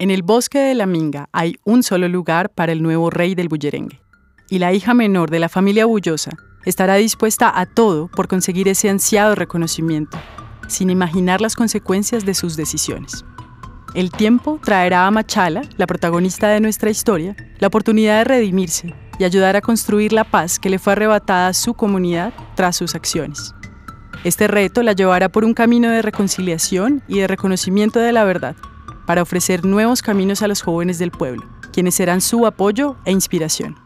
En el bosque de la Minga hay un solo lugar para el nuevo rey del bullerengue. Y la hija menor de la familia Bullosa estará dispuesta a todo por conseguir ese ansiado reconocimiento, sin imaginar las consecuencias de sus decisiones. El tiempo traerá a Machala, la protagonista de nuestra historia, la oportunidad de redimirse y ayudar a construir la paz que le fue arrebatada a su comunidad tras sus acciones. Este reto la llevará por un camino de reconciliación y de reconocimiento de la verdad, para ofrecer nuevos caminos a los jóvenes del pueblo, quienes serán su apoyo e inspiración.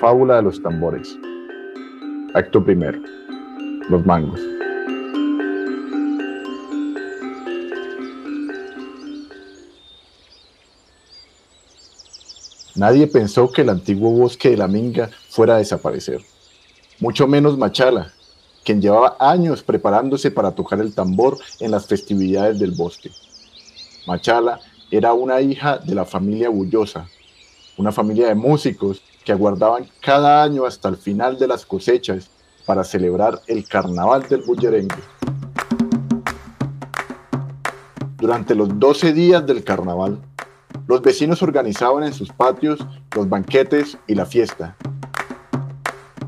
Fábula de los tambores. Acto primero. Los mangos. Nadie pensó que el antiguo bosque de la Minga fuera a desaparecer. Mucho menos Machala, quien llevaba años preparándose para tocar el tambor en las festividades del bosque. Machala era una hija de la familia Bullosa, una familia de músicos que aguardaban cada año hasta el final de las cosechas para celebrar el carnaval del bullerengue. Durante los 12 días del carnaval, los vecinos organizaban en sus patios los banquetes y la fiesta.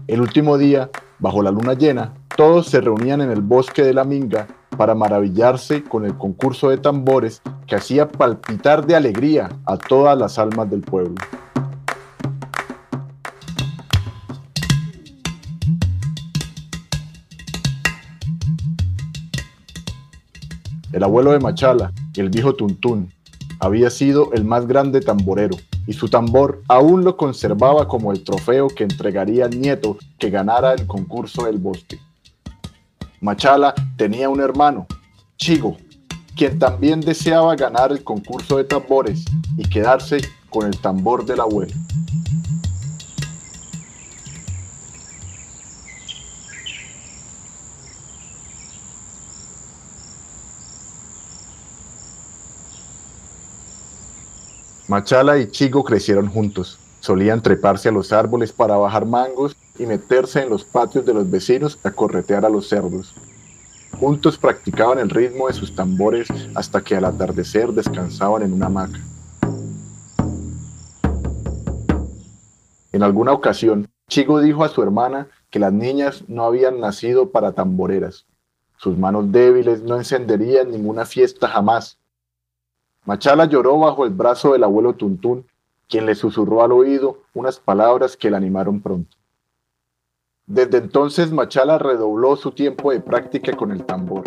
El último día, bajo la luna llena, todos se reunían en el bosque de la Minga para maravillarse con el concurso de tambores que hacía palpitar de alegría a todas las almas del pueblo. El abuelo de Machala, el viejo Tuntún, había sido el más grande tamborero y su tambor aún lo conservaba como el trofeo que entregaría al nieto que ganara el concurso del bosque. Machala tenía un hermano, Chigo, quien también deseaba ganar el concurso de tambores y quedarse con el tambor del abuelo. Machala y Chigo crecieron juntos. Solían treparse a los árboles para bajar mangos y meterse en los patios de los vecinos a corretear a los cerdos. Juntos practicaban el ritmo de sus tambores hasta que al atardecer descansaban en una hamaca. En alguna ocasión, Chigo dijo a su hermana que las niñas no habían nacido para tamboreras. Sus manos débiles no encenderían ninguna fiesta jamás, Machala lloró bajo el brazo del abuelo Tuntún, quien le susurró al oído unas palabras que la animaron pronto. Desde entonces Machala redobló su tiempo de práctica con el tambor.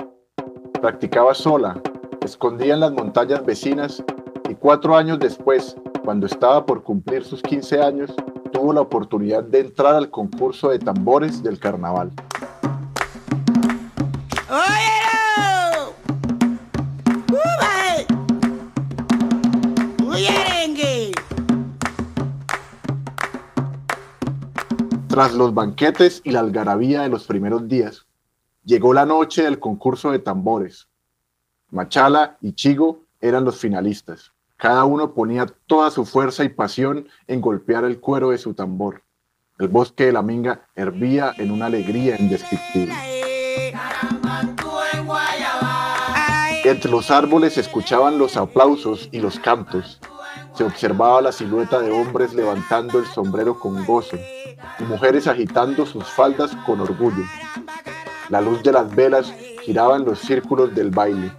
Practicaba sola, escondida en las montañas vecinas y cuatro años después, cuando estaba por cumplir sus 15 años, tuvo la oportunidad de entrar al concurso de tambores del carnaval. Tras los banquetes y la algarabía de los primeros días, llegó la noche del concurso de tambores. Machala y Chigo eran los finalistas. Cada uno ponía toda su fuerza y pasión en golpear el cuero de su tambor. El bosque de la Minga hervía en una alegría indescriptible. Entre los árboles escuchaban los aplausos y los cantos. Se observaba la silueta de hombres levantando el sombrero con gozo y mujeres agitando sus faldas con orgullo. La luz de las velas giraba en los círculos del baile.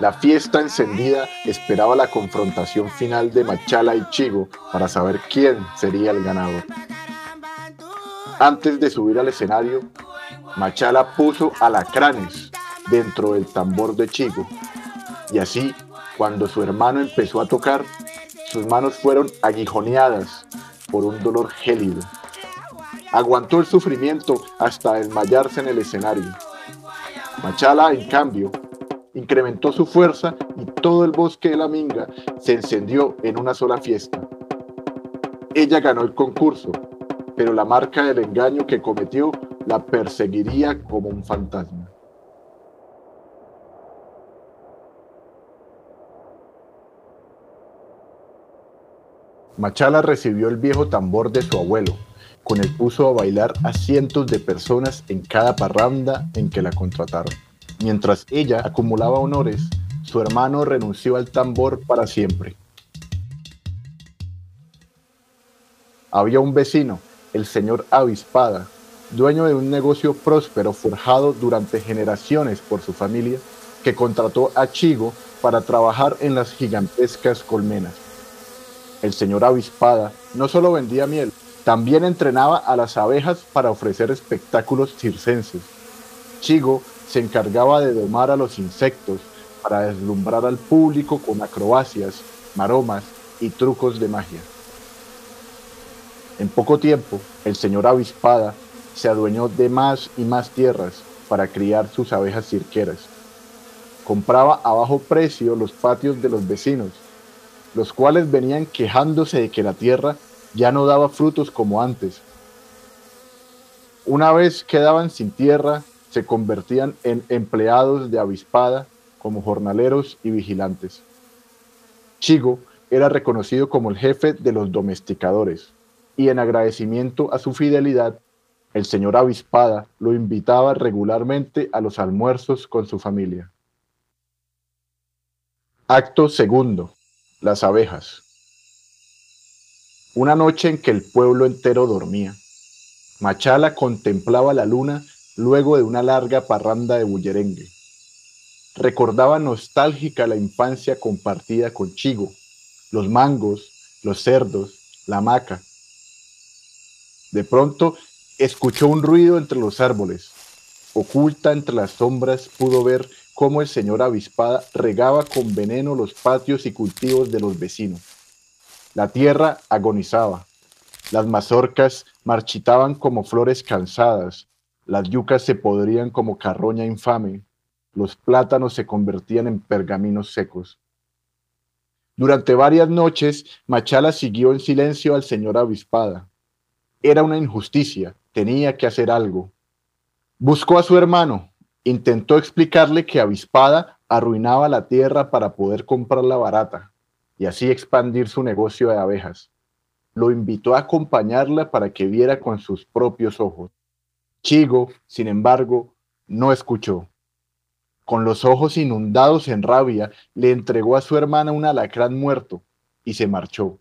La fiesta encendida esperaba la confrontación final de Machala y Chigo para saber quién sería el ganador. Antes de subir al escenario, Machala puso alacranes dentro del tambor de Chigo. Y así, cuando su hermano empezó a tocar, sus manos fueron aguijoneadas por un dolor gélido. Aguantó el sufrimiento hasta desmayarse en el escenario. Machala, en cambio, incrementó su fuerza y todo el bosque de la Minga se encendió en una sola fiesta. Ella ganó el concurso, pero la marca del engaño que cometió la perseguiría como un fantasma. Machala recibió el viejo tambor de su abuelo, con el puso a bailar a cientos de personas en cada parranda en que la contrataron. Mientras ella acumulaba honores, su hermano renunció al tambor para siempre. Había un vecino, el señor Avispada, dueño de un negocio próspero forjado durante generaciones por su familia, que contrató a Chigo para trabajar en las gigantescas colmenas. El señor Avispada no solo vendía miel, también entrenaba a las abejas para ofrecer espectáculos circenses. Chigo se encargaba de domar a los insectos para deslumbrar al público con acrobacias, maromas y trucos de magia. En poco tiempo, el señor Avispada se adueñó de más y más tierras para criar sus abejas cirqueras. Compraba a bajo precio los patios de los vecinos, los cuales venían quejándose de que la tierra ya no daba frutos como antes. Una vez quedaban sin tierra, se convertían en empleados de avispada como jornaleros y vigilantes. Chigo era reconocido como el jefe de los domesticadores y en agradecimiento a su fidelidad, el señor Avispada lo invitaba regularmente a los almuerzos con su familia. Acto segundo. Las abejas. Una noche en que el pueblo entero dormía, Machala contemplaba la luna luego de una larga parranda de bullerengue. Recordaba nostálgica la infancia compartida con Chigo, los mangos, los cerdos, la maca. De pronto escuchó un ruido entre los árboles. Oculta entre las sombras pudo ver cómo el señor avispada regaba con veneno los patios y cultivos de los vecinos. La tierra agonizaba, las mazorcas marchitaban como flores cansadas, las yucas se podrían como carroña infame, los plátanos se convertían en pergaminos secos. Durante varias noches, Machala siguió en silencio al señor avispada. Era una injusticia, tenía que hacer algo. Buscó a su hermano, intentó explicarle que avispada arruinaba la tierra para poder comprarla barata y así expandir su negocio de abejas. Lo invitó a acompañarla para que viera con sus propios ojos. Chigo, sin embargo, no escuchó. Con los ojos inundados en rabia, le entregó a su hermana un alacrán muerto y se marchó.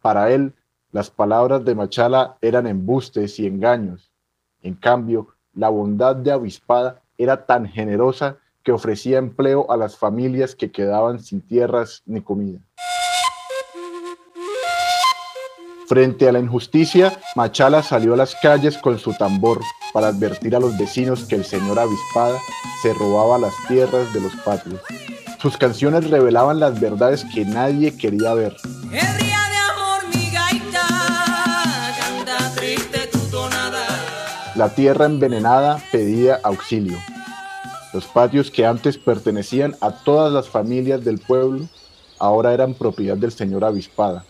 Para él, las palabras de Machala eran embustes y engaños. En cambio, la bondad de Avispada era tan generosa que ofrecía empleo a las familias que quedaban sin tierras ni comida. Frente a la injusticia, Machala salió a las calles con su tambor para advertir a los vecinos que el señor Avispada se robaba las tierras de los patios. Sus canciones revelaban las verdades que nadie quería ver. La tierra envenenada pedía auxilio. Los patios que antes pertenecían a todas las familias del pueblo ahora eran propiedad del señor Avispada.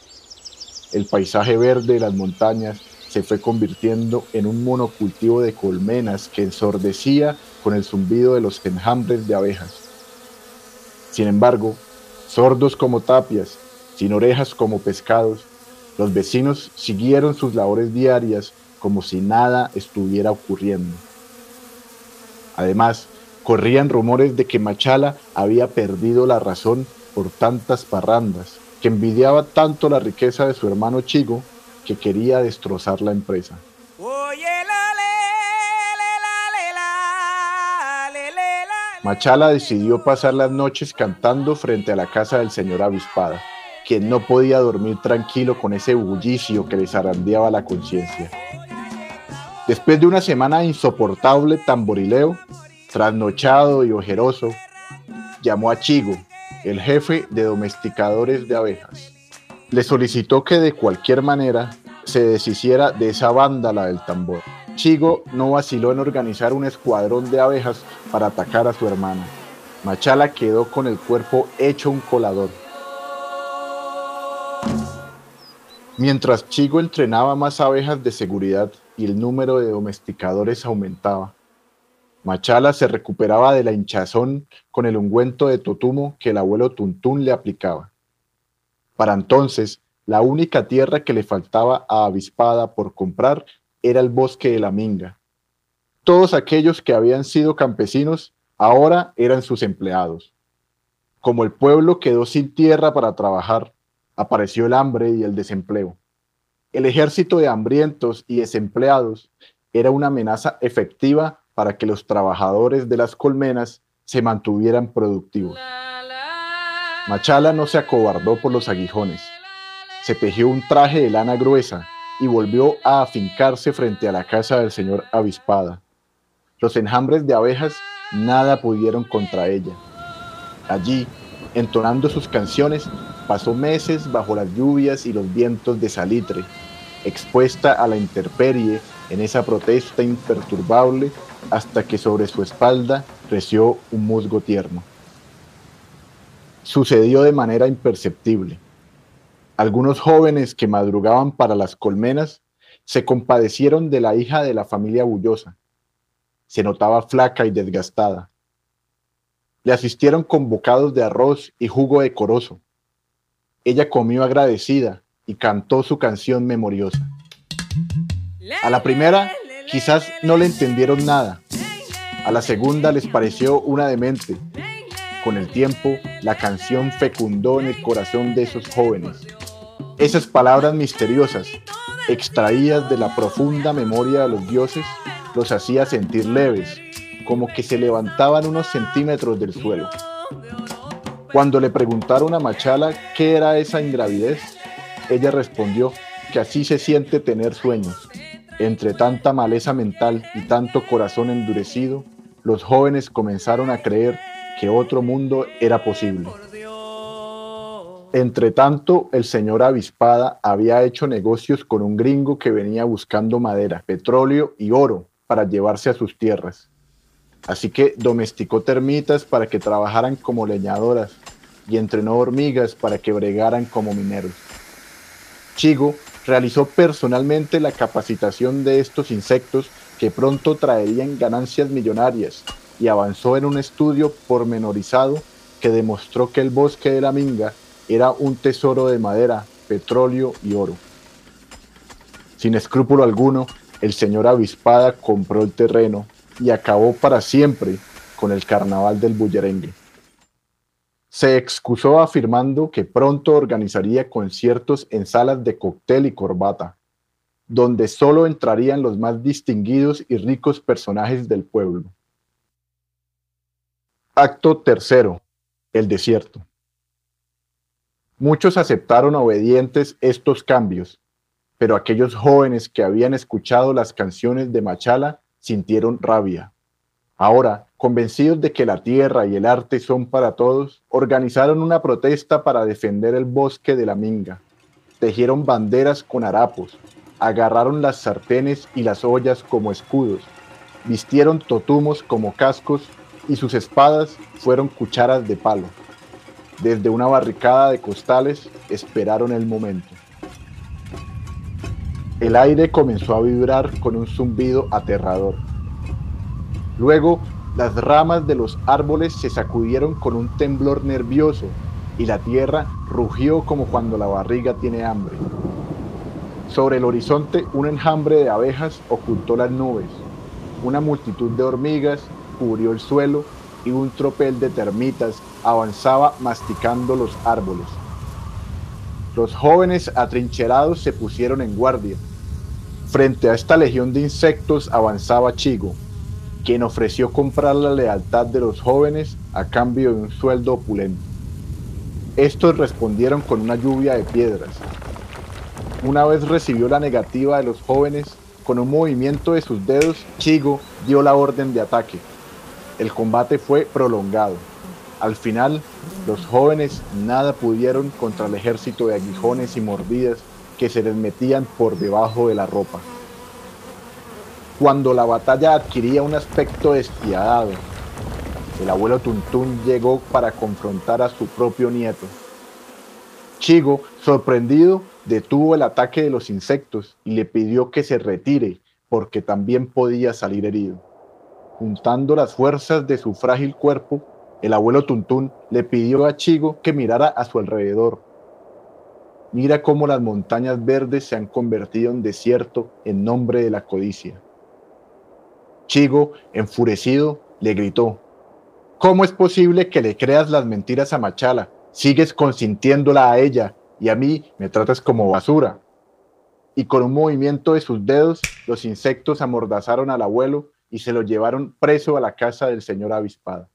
El paisaje verde de las montañas se fue convirtiendo en un monocultivo de colmenas que ensordecía con el zumbido de los enjambres de abejas. Sin embargo, sordos como tapias, sin orejas como pescados, los vecinos siguieron sus labores diarias como si nada estuviera ocurriendo. Además, Corrían rumores de que Machala había perdido la razón por tantas parrandas, que envidiaba tanto la riqueza de su hermano Chigo que quería destrozar la empresa. Machala decidió pasar las noches cantando frente a la casa del señor Avispada, quien no podía dormir tranquilo con ese bullicio que le zarandeaba la conciencia. Después de una semana insoportable tamborileo, trasnochado y ojeroso, llamó a Chigo, el jefe de domesticadores de abejas. Le solicitó que de cualquier manera se deshiciera de esa vándala del tambor. Chigo no vaciló en organizar un escuadrón de abejas para atacar a su hermana. Machala quedó con el cuerpo hecho un colador. Mientras Chigo entrenaba más abejas de seguridad y el número de domesticadores aumentaba, Machala se recuperaba de la hinchazón con el ungüento de totumo que el abuelo Tuntún le aplicaba. Para entonces, la única tierra que le faltaba a Avispada por comprar era el bosque de la Minga. Todos aquellos que habían sido campesinos ahora eran sus empleados. Como el pueblo quedó sin tierra para trabajar, apareció el hambre y el desempleo. El ejército de hambrientos y desempleados era una amenaza efectiva para que los trabajadores de las colmenas se mantuvieran productivos. Machala no se acobardó por los aguijones. Se tejió un traje de lana gruesa y volvió a afincarse frente a la casa del señor Avispada. Los enjambres de abejas nada pudieron contra ella. Allí, entonando sus canciones, pasó meses bajo las lluvias y los vientos de salitre, expuesta a la intemperie en esa protesta imperturbable hasta que sobre su espalda creció un musgo tierno. Sucedió de manera imperceptible. Algunos jóvenes que madrugaban para las colmenas se compadecieron de la hija de la familia Bullosa. Se notaba flaca y desgastada. Le asistieron con bocados de arroz y jugo decoroso. Ella comió agradecida y cantó su canción memoriosa. A la primera quizás no le entendieron nada. A la segunda les pareció una demente. Con el tiempo, la canción fecundó en el corazón de esos jóvenes. Esas palabras misteriosas, extraídas de la profunda memoria de los dioses, los hacía sentir leves, como que se levantaban unos centímetros del suelo. Cuando le preguntaron a Machala qué era esa ingravidez, ella respondió que así se siente tener sueños. Entre tanta maleza mental y tanto corazón endurecido, los jóvenes comenzaron a creer que otro mundo era posible. Entre tanto, el señor Avispada había hecho negocios con un gringo que venía buscando madera, petróleo y oro para llevarse a sus tierras. Así que domesticó termitas para que trabajaran como leñadoras y entrenó hormigas para que bregaran como mineros. Chigo realizó personalmente la capacitación de estos insectos que pronto traerían ganancias millonarias y avanzó en un estudio pormenorizado que demostró que el bosque de la Minga era un tesoro de madera, petróleo y oro. Sin escrúpulo alguno, el señor Avispada compró el terreno y acabó para siempre con el carnaval del bullerengue. Se excusó afirmando que pronto organizaría conciertos en salas de cóctel y corbata, donde solo entrarían los más distinguidos y ricos personajes del pueblo. Acto tercero. El desierto. Muchos aceptaron obedientes estos cambios, pero aquellos jóvenes que habían escuchado las canciones de Machala sintieron rabia. Ahora, convencidos de que la tierra y el arte son para todos, organizaron una protesta para defender el bosque de la Minga. Tejieron banderas con harapos, agarraron las sartenes y las ollas como escudos, vistieron totumos como cascos y sus espadas fueron cucharas de palo. Desde una barricada de costales esperaron el momento. El aire comenzó a vibrar con un zumbido aterrador. Luego, las ramas de los árboles se sacudieron con un temblor nervioso y la tierra rugió como cuando la barriga tiene hambre. Sobre el horizonte un enjambre de abejas ocultó las nubes. Una multitud de hormigas cubrió el suelo y un tropel de termitas avanzaba masticando los árboles. Los jóvenes atrincherados se pusieron en guardia. Frente a esta legión de insectos avanzaba Chigo, quien ofreció comprar la lealtad de los jóvenes a cambio de un sueldo opulento. Estos respondieron con una lluvia de piedras, una vez recibió la negativa de los jóvenes, con un movimiento de sus dedos, Chigo dio la orden de ataque. El combate fue prolongado. Al final, los jóvenes nada pudieron contra el ejército de aguijones y mordidas que se les metían por debajo de la ropa. Cuando la batalla adquiría un aspecto despiadado, el abuelo Tuntún llegó para confrontar a su propio nieto. Chigo, sorprendido, detuvo el ataque de los insectos y le pidió que se retire porque también podía salir herido. Juntando las fuerzas de su frágil cuerpo, el abuelo Tuntún le pidió a Chigo que mirara a su alrededor. Mira cómo las montañas verdes se han convertido en desierto en nombre de la codicia. Chigo, enfurecido, le gritó, ¿Cómo es posible que le creas las mentiras a Machala? Sigues consintiéndola a ella y a mí me tratas como basura. Y con un movimiento de sus dedos, los insectos amordazaron al abuelo y se lo llevaron preso a la casa del señor avispada.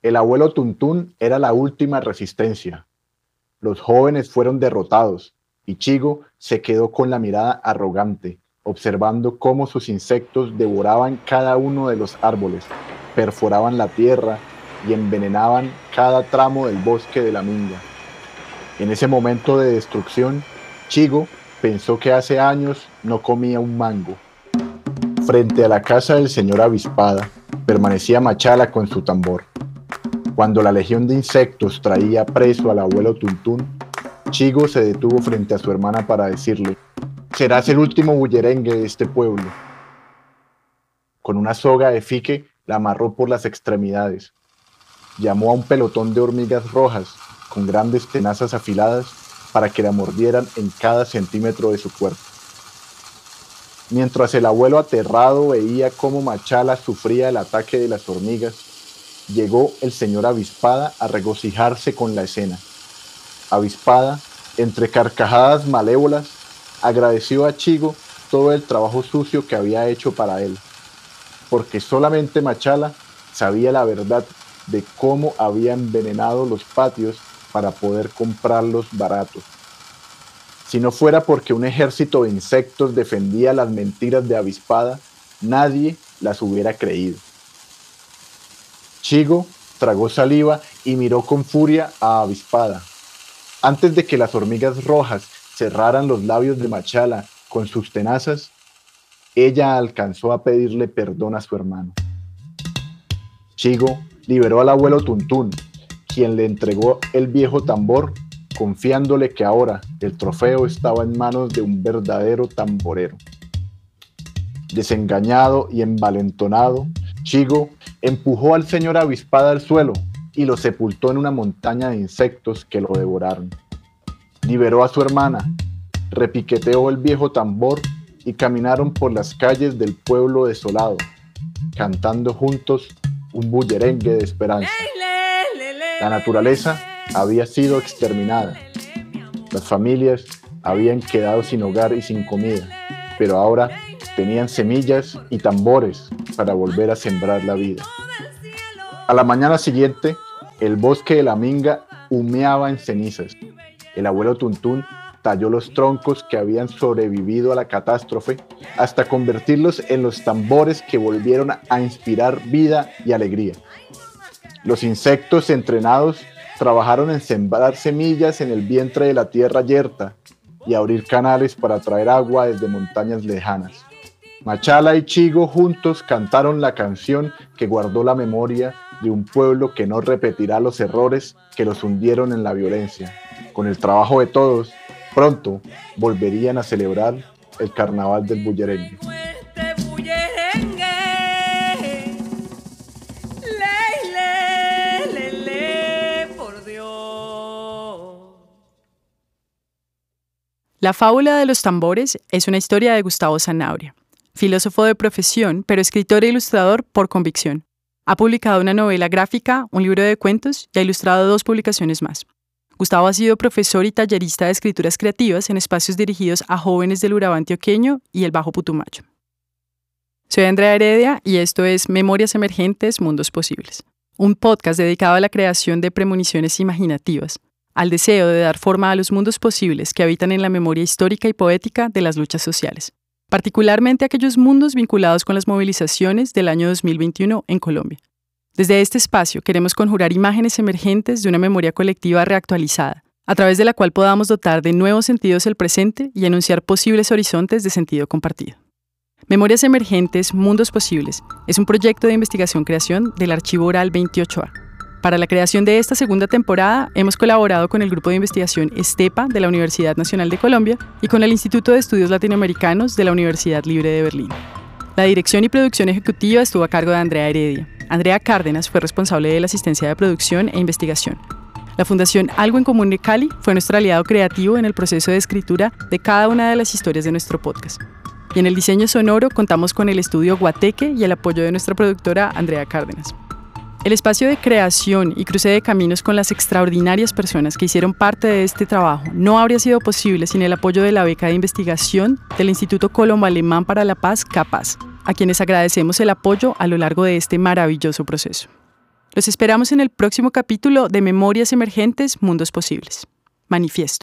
El abuelo Tuntún era la última resistencia. Los jóvenes fueron derrotados y Chigo se quedó con la mirada arrogante, observando cómo sus insectos devoraban cada uno de los árboles, perforaban la tierra y envenenaban cada tramo del bosque de la Minga. En ese momento de destrucción, Chigo pensó que hace años no comía un mango. Frente a la casa del señor Avispada, permanecía Machala con su tambor. Cuando la legión de insectos traía preso al abuelo Tuntún, Chigo se detuvo frente a su hermana para decirle, serás el último bullerengue de este pueblo. Con una soga de fique la amarró por las extremidades. Llamó a un pelotón de hormigas rojas con grandes tenazas afiladas para que la mordieran en cada centímetro de su cuerpo. Mientras el abuelo aterrado veía cómo Machala sufría el ataque de las hormigas, llegó el señor Avispada a regocijarse con la escena. Avispada, entre carcajadas malévolas, agradeció a Chigo todo el trabajo sucio que había hecho para él porque solamente Machala sabía la verdad de cómo había envenenado los patios para poder comprarlos baratos. Si no fuera porque un ejército de insectos defendía las mentiras de avispada, nadie las hubiera creído. Chigo tragó saliva y miró con furia a avispada. Antes de que las hormigas rojas cerraran los labios de Machala con sus tenazas, ella alcanzó a pedirle perdón a su hermano. Chigo liberó al abuelo Tuntún, quien le entregó el viejo tambor, confiándole que ahora el trofeo estaba en manos de un verdadero tamborero. Desengañado y envalentonado, Chigo empujó al señor avispada al suelo y lo sepultó en una montaña de insectos que lo devoraron. Liberó a su hermana, repiqueteó el viejo tambor y caminaron por las calles del pueblo desolado, cantando juntos un bullerengue de esperanza. La naturaleza había sido exterminada. Las familias habían quedado sin hogar y sin comida, pero ahora tenían semillas y tambores para volver a sembrar la vida. A la mañana siguiente, el bosque de la Minga humeaba en cenizas. El abuelo Tuntún talló los troncos que habían sobrevivido a la catástrofe hasta convertirlos en los tambores que volvieron a inspirar vida y alegría. Los insectos entrenados trabajaron en sembrar semillas en el vientre de la tierra yerta y abrir canales para traer agua desde montañas lejanas. Machala y Chigo juntos cantaron la canción que guardó la memoria de un pueblo que no repetirá los errores que los hundieron en la violencia. Con el trabajo de todos, Pronto volverían a celebrar el carnaval del bullerengue. La fábula de los tambores es una historia de Gustavo Zanabria, filósofo de profesión, pero escritor e ilustrador por convicción. Ha publicado una novela gráfica, un libro de cuentos y ha ilustrado dos publicaciones más. Gustavo ha sido profesor y tallerista de escrituras creativas en espacios dirigidos a jóvenes del Urabá antioqueño y el Bajo Putumayo. Soy Andrea Heredia y esto es Memorias Emergentes, Mundos Posibles, un podcast dedicado a la creación de premoniciones imaginativas, al deseo de dar forma a los mundos posibles que habitan en la memoria histórica y poética de las luchas sociales, particularmente aquellos mundos vinculados con las movilizaciones del año 2021 en Colombia. Desde este espacio queremos conjurar imágenes emergentes de una memoria colectiva reactualizada, a través de la cual podamos dotar de nuevos sentidos el presente y anunciar posibles horizontes de sentido compartido. Memorias Emergentes, Mundos Posibles es un proyecto de investigación-creación del Archivo Oral 28A. Para la creación de esta segunda temporada hemos colaborado con el Grupo de Investigación ESTEPA de la Universidad Nacional de Colombia y con el Instituto de Estudios Latinoamericanos de la Universidad Libre de Berlín. La dirección y producción ejecutiva estuvo a cargo de Andrea Heredia. Andrea Cárdenas fue responsable de la asistencia de producción e investigación. La Fundación Algo en Común de Cali fue nuestro aliado creativo en el proceso de escritura de cada una de las historias de nuestro podcast. Y en el diseño sonoro contamos con el estudio Guateque y el apoyo de nuestra productora Andrea Cárdenas. El espacio de creación y cruce de caminos con las extraordinarias personas que hicieron parte de este trabajo no habría sido posible sin el apoyo de la beca de investigación del Instituto Colombo Alemán para la Paz, CAPAZ, a quienes agradecemos el apoyo a lo largo de este maravilloso proceso. Los esperamos en el próximo capítulo de Memorias Emergentes, Mundos Posibles. Manifiesto.